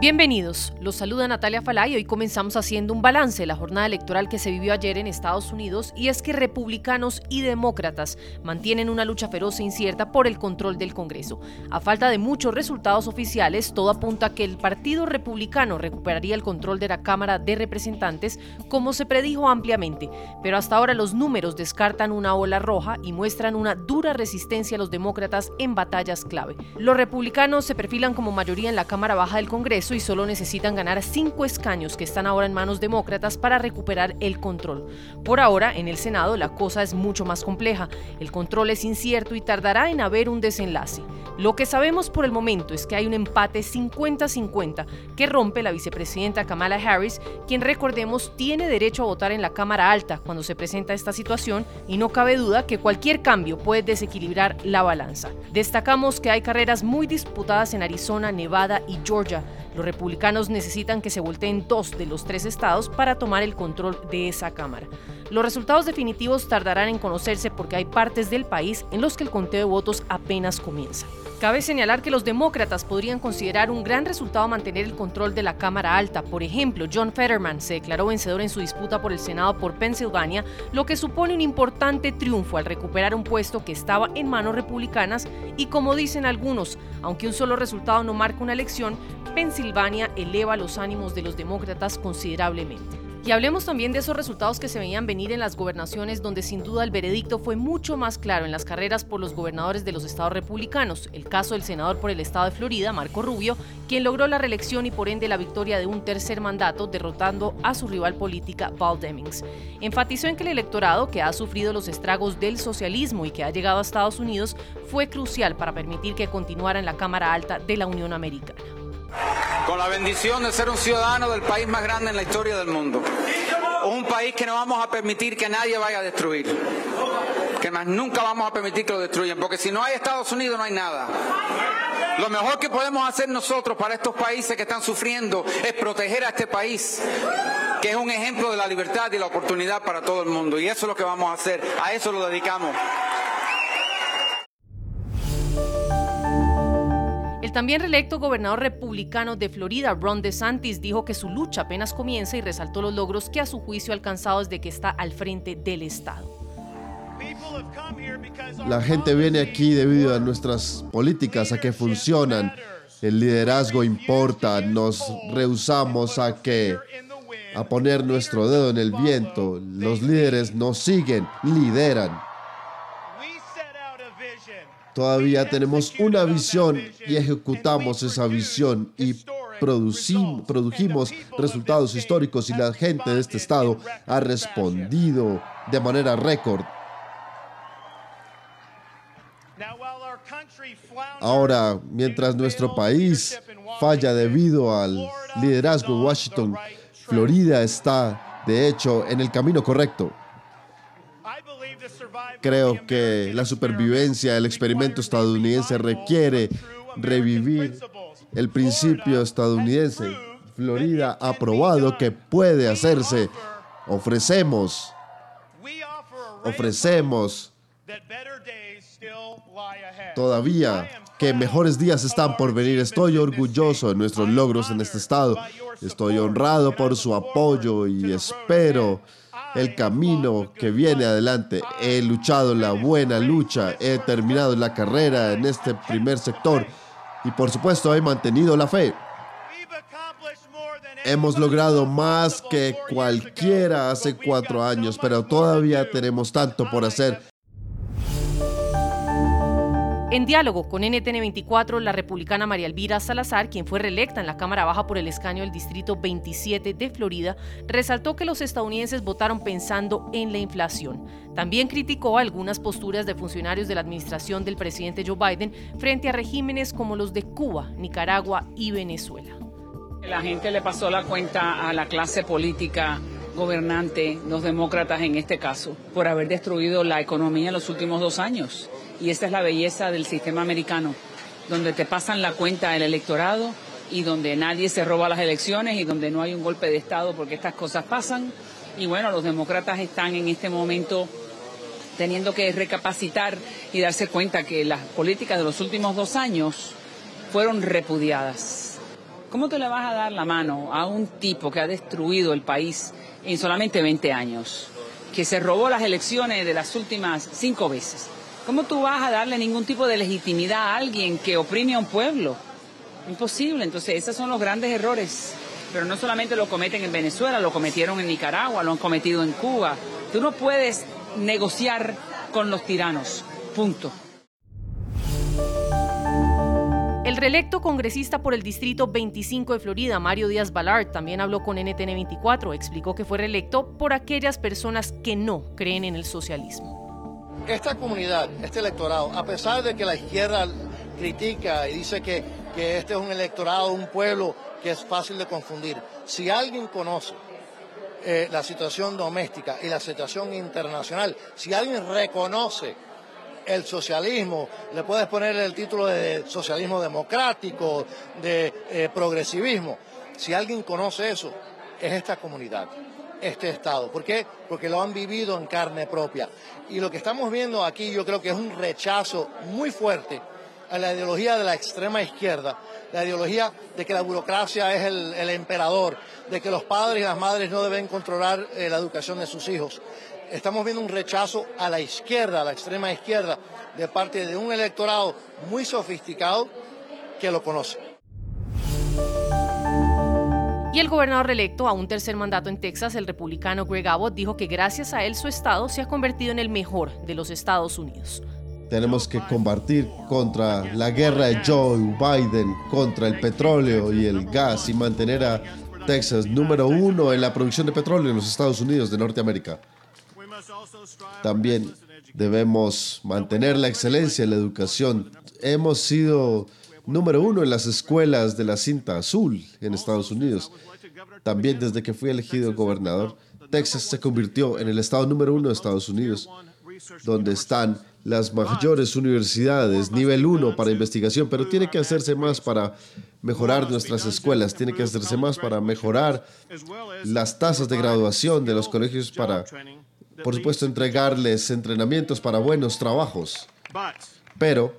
Bienvenidos, los saluda Natalia Falay hoy comenzamos haciendo un balance de la jornada electoral que se vivió ayer en Estados Unidos y es que republicanos y demócratas mantienen una lucha feroz e incierta por el control del Congreso. A falta de muchos resultados oficiales, todo apunta a que el Partido Republicano recuperaría el control de la Cámara de Representantes como se predijo ampliamente, pero hasta ahora los números descartan una ola roja y muestran una dura resistencia a los demócratas en batallas clave. Los republicanos se perfilan como mayoría en la Cámara Baja del Congreso y solo necesitan ganar cinco escaños que están ahora en manos demócratas para recuperar el control. Por ahora, en el Senado la cosa es mucho más compleja. El control es incierto y tardará en haber un desenlace. Lo que sabemos por el momento es que hay un empate 50-50 que rompe la vicepresidenta Kamala Harris, quien recordemos tiene derecho a votar en la Cámara Alta cuando se presenta esta situación y no cabe duda que cualquier cambio puede desequilibrar la balanza. Destacamos que hay carreras muy disputadas en Arizona, Nevada y Georgia. Los republicanos necesitan que se volteen dos de los tres estados para tomar el control de esa Cámara. Los resultados definitivos tardarán en conocerse porque hay partes del país en los que el conteo de votos apenas comienza. Cabe señalar que los demócratas podrían considerar un gran resultado mantener el control de la Cámara Alta. Por ejemplo, John Fetterman se declaró vencedor en su disputa por el Senado por Pensilvania, lo que supone un importante triunfo al recuperar un puesto que estaba en manos republicanas y como dicen algunos, aunque un solo resultado no marca una elección, Pensilvania eleva los ánimos de los demócratas considerablemente. Y hablemos también de esos resultados que se veían venir en las gobernaciones, donde sin duda el veredicto fue mucho más claro en las carreras por los gobernadores de los estados republicanos. El caso del senador por el estado de Florida, Marco Rubio, quien logró la reelección y por ende la victoria de un tercer mandato, derrotando a su rival política, Val Demings. Enfatizó en que el electorado, que ha sufrido los estragos del socialismo y que ha llegado a Estados Unidos, fue crucial para permitir que continuara en la Cámara Alta de la Unión Americana con la bendición de ser un ciudadano del país más grande en la historia del mundo. Un país que no vamos a permitir que nadie vaya a destruir. Que más nunca vamos a permitir que lo destruyan, porque si no hay Estados Unidos no hay nada. Lo mejor que podemos hacer nosotros para estos países que están sufriendo es proteger a este país, que es un ejemplo de la libertad y la oportunidad para todo el mundo. Y eso es lo que vamos a hacer, a eso lo dedicamos. El también reelecto gobernador republicano de Florida, Ron DeSantis, dijo que su lucha apenas comienza y resaltó los logros que a su juicio ha alcanzado desde que está al frente del Estado. La gente viene aquí debido a nuestras políticas, a que funcionan. El liderazgo importa, nos rehusamos a que a poner nuestro dedo en el viento. Los líderes nos siguen, lideran. Todavía tenemos una visión y ejecutamos esa visión y produjimos resultados históricos y la gente de este estado ha respondido de manera récord. Ahora, mientras nuestro país falla debido al liderazgo de Washington, Florida está, de hecho, en el camino correcto. Creo que la supervivencia del experimento estadounidense requiere revivir el principio estadounidense. Florida ha probado que puede hacerse. Ofrecemos, ofrecemos todavía que mejores días están por venir. Estoy orgulloso de nuestros logros en este estado. Estoy honrado por su apoyo y espero el camino que viene adelante. He luchado la buena lucha, he terminado la carrera en este primer sector y por supuesto he mantenido la fe. Hemos logrado más que cualquiera hace cuatro años, pero todavía tenemos tanto por hacer. En diálogo con NTN24, la republicana María Elvira Salazar, quien fue reelecta en la Cámara Baja por el escaño del Distrito 27 de Florida, resaltó que los estadounidenses votaron pensando en la inflación. También criticó algunas posturas de funcionarios de la administración del presidente Joe Biden frente a regímenes como los de Cuba, Nicaragua y Venezuela. La gente le pasó la cuenta a la clase política gobernante, los demócratas en este caso, por haber destruido la economía en los últimos dos años. Y esa es la belleza del sistema americano, donde te pasan la cuenta el electorado y donde nadie se roba las elecciones y donde no hay un golpe de Estado porque estas cosas pasan. Y bueno, los demócratas están en este momento teniendo que recapacitar y darse cuenta que las políticas de los últimos dos años fueron repudiadas. ¿Cómo te le vas a dar la mano a un tipo que ha destruido el país en solamente 20 años, que se robó las elecciones de las últimas cinco veces? ¿Cómo tú vas a darle ningún tipo de legitimidad a alguien que oprime a un pueblo? Imposible. Entonces, esos son los grandes errores. Pero no solamente lo cometen en Venezuela, lo cometieron en Nicaragua, lo han cometido en Cuba. Tú no puedes negociar con los tiranos. Punto. El reelecto congresista por el Distrito 25 de Florida, Mario Díaz Balart, también habló con NTN 24. Explicó que fue reelecto por aquellas personas que no creen en el socialismo. Esta comunidad, este electorado, a pesar de que la izquierda critica y dice que, que este es un electorado, un pueblo que es fácil de confundir, si alguien conoce eh, la situación doméstica y la situación internacional, si alguien reconoce el socialismo, le puedes poner el título de socialismo democrático, de eh, progresivismo. Si alguien conoce eso, es esta comunidad, este Estado. ¿Por qué? Porque lo han vivido en carne propia. Y lo que estamos viendo aquí yo creo que es un rechazo muy fuerte a la ideología de la extrema izquierda, la ideología de que la burocracia es el, emperador, de que los padres y las madres no deben controlar eh, la educación de sus hijos estamos viendo un rechazo a la izquierda, a la extrema izquierda, de parte de un electorado muy sofisticado que lo conoce. Y el gobernador reelecto a un tercer mandato en Texas, el republicano Greg Abbott, dijo que gracias a él su estado se ha convertido en el mejor de los Estados Unidos. Tenemos que combatir contra la guerra de Joe Biden, contra el petróleo y el gas y mantener a Texas número uno en la producción de petróleo en los Estados Unidos de Norteamérica. También debemos mantener la excelencia en la educación. Hemos sido número uno en las escuelas de la cinta azul en Estados Unidos. También desde que fui elegido gobernador, Texas se convirtió en el estado número uno de Estados Unidos, donde están las mayores universidades, nivel uno para investigación, pero tiene que hacerse más para mejorar nuestras escuelas, tiene que hacerse más para mejorar las tasas de graduación de los colegios para por supuesto, entregarles entrenamientos para buenos trabajos. Pero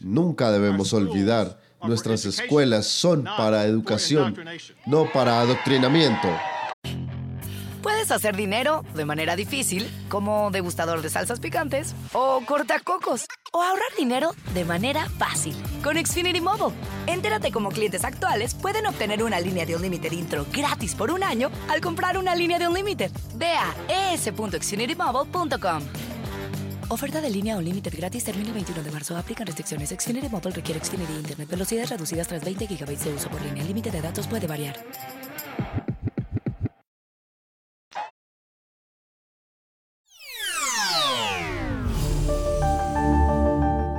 nunca debemos olvidar, nuestras escuelas son para educación, no para adoctrinamiento. Puedes hacer dinero de manera difícil, como degustador de salsas picantes, o cortacocos, o ahorrar dinero de manera fácil con Xfinity Mobile. Entérate cómo clientes actuales pueden obtener una línea de un Unlimited intro gratis por un año al comprar una línea de un Unlimited. Ve a es.xfinitymobile.com. Oferta de línea Unlimited gratis termina el 21 de marzo. Aplican restricciones. Xfinity Mobile requiere Xfinity Internet. Velocidades reducidas tras 20 GB de uso por línea. El límite de datos puede variar.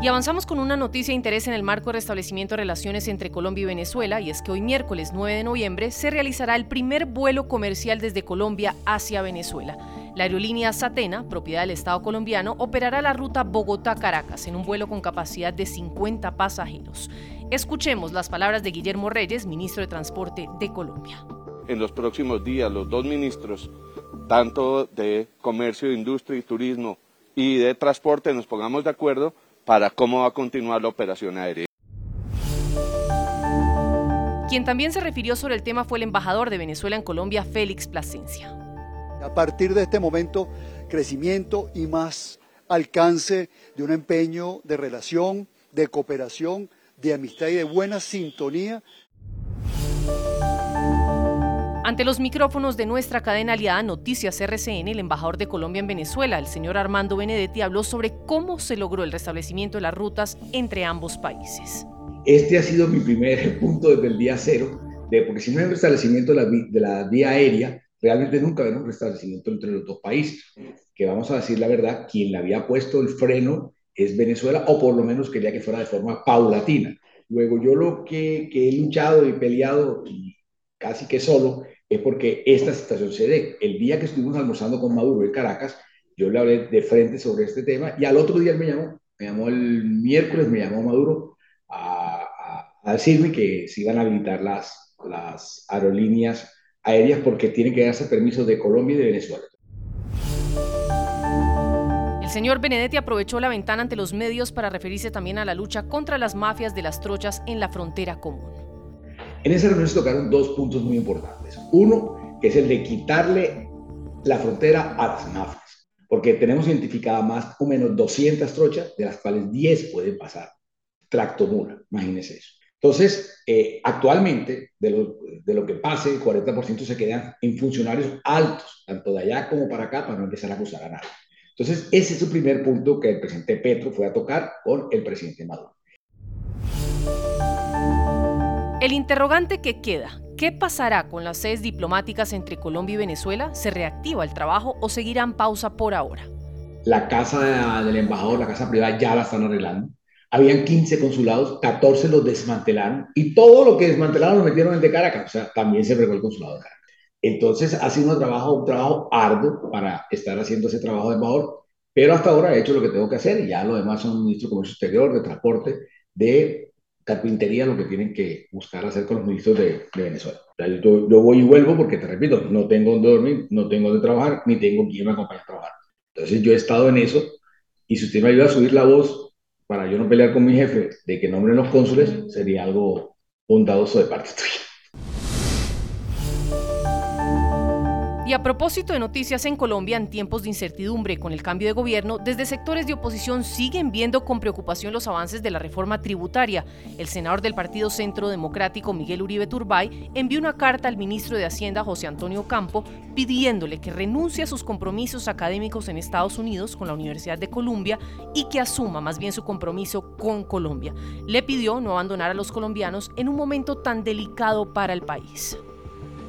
Y avanzamos con una noticia de interés en el marco de restablecimiento de relaciones entre Colombia y Venezuela, y es que hoy miércoles 9 de noviembre se realizará el primer vuelo comercial desde Colombia hacia Venezuela. La aerolínea Satena, propiedad del Estado colombiano, operará la ruta Bogotá-Caracas en un vuelo con capacidad de 50 pasajeros. Escuchemos las palabras de Guillermo Reyes, ministro de Transporte de Colombia. En los próximos días, los dos ministros, tanto de Comercio, Industria y Turismo y de Transporte, nos pongamos de acuerdo para cómo va a continuar la operación aérea. Quien también se refirió sobre el tema fue el embajador de Venezuela en Colombia, Félix Plasencia. A partir de este momento, crecimiento y más alcance de un empeño de relación, de cooperación, de amistad y de buena sintonía ante los micrófonos de nuestra cadena aliada Noticias RCN, el embajador de Colombia en Venezuela, el señor Armando Benedetti, habló sobre cómo se logró el restablecimiento de las rutas entre ambos países. Este ha sido mi primer punto desde el día cero, de, porque si no hay un restablecimiento de la, de la vía aérea, realmente nunca habrá un restablecimiento entre los dos países. Que vamos a decir la verdad, quien le había puesto el freno es Venezuela, o por lo menos quería que fuera de forma paulatina. Luego yo lo que, que he luchado y peleado, casi que solo, es porque esta situación se dé. El día que estuvimos almorzando con Maduro en Caracas, yo le hablé de frente sobre este tema y al otro día él me llamó, me llamó el miércoles, me llamó Maduro a, a, decirme que se iban a habilitar las, las aerolíneas aéreas porque tienen que darse permiso de Colombia y de Venezuela. El señor Benedetti aprovechó la ventana ante los medios para referirse también a la lucha contra las mafias de las trochas en la frontera común. En esa reunión se tocaron dos puntos muy importantes. Uno, que es el de quitarle la frontera a las mafias, porque tenemos identificada más o menos 200 trochas, de las cuales 10 pueden pasar. Tractomula, imagínense eso. Entonces, eh, actualmente, de lo, de lo, que pase, el 40% se quedan en funcionarios altos, tanto de allá como para acá, para no empezar a acusar a nadie. Entonces, ese es el primer punto que el presidente Petro fue a tocar con el presidente Maduro. El interrogante que queda, ¿qué pasará con las sedes diplomáticas entre Colombia y Venezuela? ¿Se reactiva el trabajo o seguirán pausa por ahora? La casa del embajador, la casa privada, ya la están arreglando. Habían 15 consulados, 14 los desmantelaron y todo lo que desmantelaron lo metieron en de Caracas, o sea, también se regó el consulado de Caracas. Entonces ha sido un trabajo, un trabajo arduo para estar haciendo ese trabajo de embajador, pero hasta ahora he hecho lo que tengo que hacer y ya lo demás son ministro de Comercio Exterior, de Transporte, de carpintería lo que tienen que buscar hacer con los ministros de, Venezuela. Yo, yo, voy y vuelvo porque, te repito, no tengo donde dormir, no tengo donde trabajar, ni tengo quien me acompañe a trabajar. Entonces yo he estado en eso y si usted me ayuda a subir la voz para yo no pelear con mi jefe de que nombren los cónsules, sería algo bondadoso de parte tuya. A propósito de noticias en Colombia en tiempos de incertidumbre con el cambio de gobierno, desde sectores de oposición siguen viendo con preocupación los avances de la reforma tributaria. El senador del Partido Centro Democrático, Miguel Uribe Turbay, envió una carta al ministro de Hacienda, José Antonio Campo, pidiéndole que renuncie a sus compromisos académicos en Estados Unidos con la Universidad de Columbia y que asuma más bien su compromiso con Colombia. Le pidió no abandonar a los colombianos en un momento tan delicado para el país.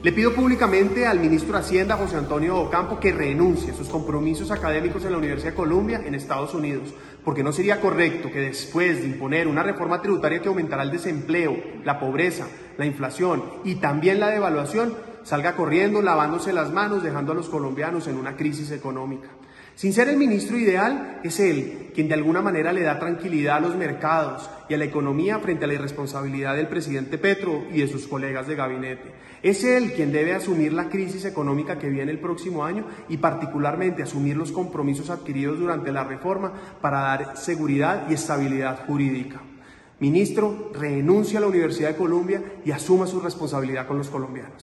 Le pido públicamente al ministro de Hacienda, José Antonio Ocampo, que renuncie a sus compromisos académicos en la Universidad de Columbia en Estados Unidos, porque no sería correcto que después de imponer una reforma tributaria que aumentará el desempleo, la pobreza, la inflación y también la devaluación, salga corriendo, lavándose las manos, dejando a los colombianos en una crisis económica. Sin ser el ministro ideal, es él quien de alguna manera le da tranquilidad a los mercados y a la economía frente a la irresponsabilidad del presidente Petro y de sus colegas de gabinete. Es él quien debe asumir la crisis económica que viene el próximo año y particularmente asumir los compromisos adquiridos durante la reforma para dar seguridad y estabilidad jurídica. Ministro, renuncia a la Universidad de Colombia y asuma su responsabilidad con los colombianos.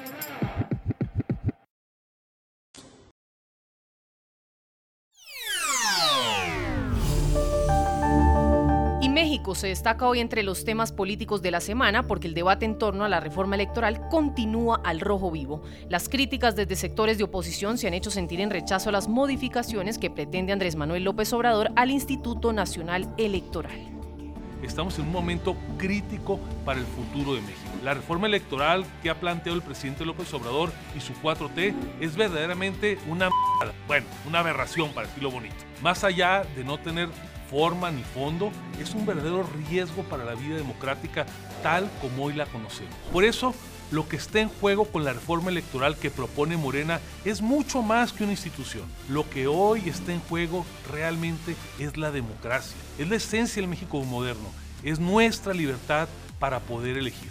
México se destaca hoy entre los temas políticos de la semana porque el debate en torno a la reforma electoral continúa al rojo vivo. Las críticas desde sectores de oposición se han hecho sentir en rechazo a las modificaciones que pretende Andrés Manuel López Obrador al Instituto Nacional Electoral. Estamos en un momento crítico para el futuro de México. La reforma electoral que ha planteado el presidente López Obrador y su 4T es verdaderamente una bueno, una aberración para decirlo bonito. Más allá de no tener forma ni fondo, es un verdadero riesgo para la vida democrática tal como hoy la conocemos. Por eso, lo que está en juego con la reforma electoral que propone Morena es mucho más que una institución. Lo que hoy está en juego realmente es la democracia, es la esencia del México moderno, es nuestra libertad para poder elegir.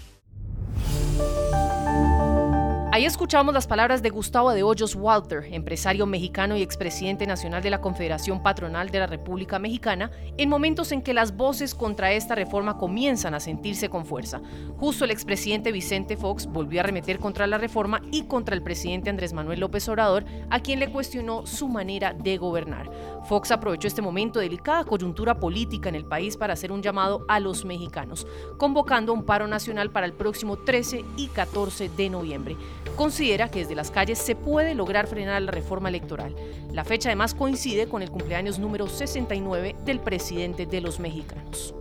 Ahí escuchamos las palabras de Gustavo de Hoyos Walter, empresario mexicano y expresidente nacional de la Confederación Patronal de la República Mexicana, en momentos en que las voces contra esta reforma comienzan a sentirse con fuerza. Justo el expresidente Vicente Fox volvió a arremeter contra la reforma y contra el presidente Andrés Manuel López Obrador, a quien le cuestionó su manera de gobernar. Fox aprovechó este momento de delicada coyuntura política en el país para hacer un llamado a los mexicanos, convocando un paro nacional para el próximo 13 y 14 de noviembre considera que desde las calles se puede lograr frenar la reforma electoral. La fecha además coincide con el cumpleaños número 69 del presidente de los mexicanos.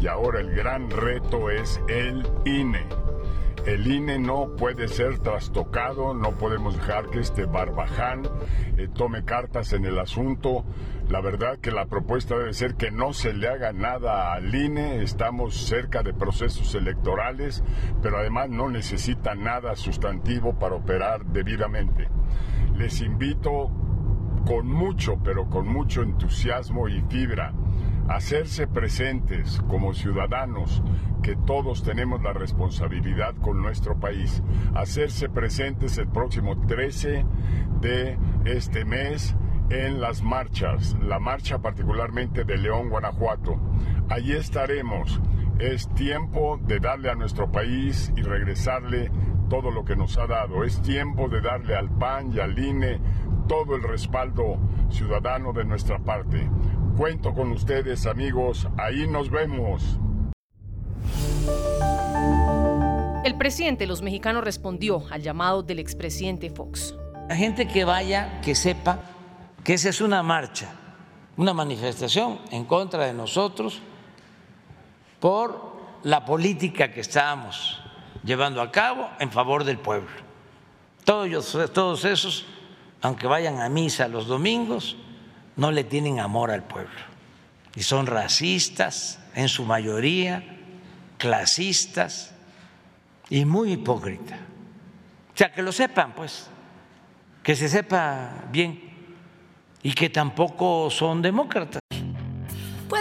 Y ahora el gran reto es el INE. El INE no puede ser trastocado, no podemos dejar que este barbaján eh, tome cartas en el asunto. La verdad que la propuesta debe ser que no se le haga nada al INE, estamos cerca de procesos electorales, pero además no necesita nada sustantivo para operar debidamente. Les invito con mucho, pero con mucho entusiasmo y fibra hacerse presentes como ciudadanos, que todos tenemos la responsabilidad con nuestro país, hacerse presentes el próximo 13 de este mes en las marchas, la marcha particularmente de León, Guanajuato. Allí estaremos. Es tiempo de darle a nuestro país y regresarle todo lo que nos ha dado. Es tiempo de darle al PAN y al INE todo el respaldo ciudadano de nuestra parte. Cuento con ustedes, amigos. Ahí nos vemos. El presidente de los mexicanos respondió al llamado del expresidente Fox. La gente que vaya, que sepa que esa es una marcha, una manifestación en contra de nosotros por la política que estamos llevando a cabo en favor del pueblo. Todos, todos esos, aunque vayan a misa los domingos, no le tienen amor al pueblo y son racistas en su mayoría, clasistas y muy hipócritas. O sea, que lo sepan, pues, que se sepa bien y que tampoco son demócratas.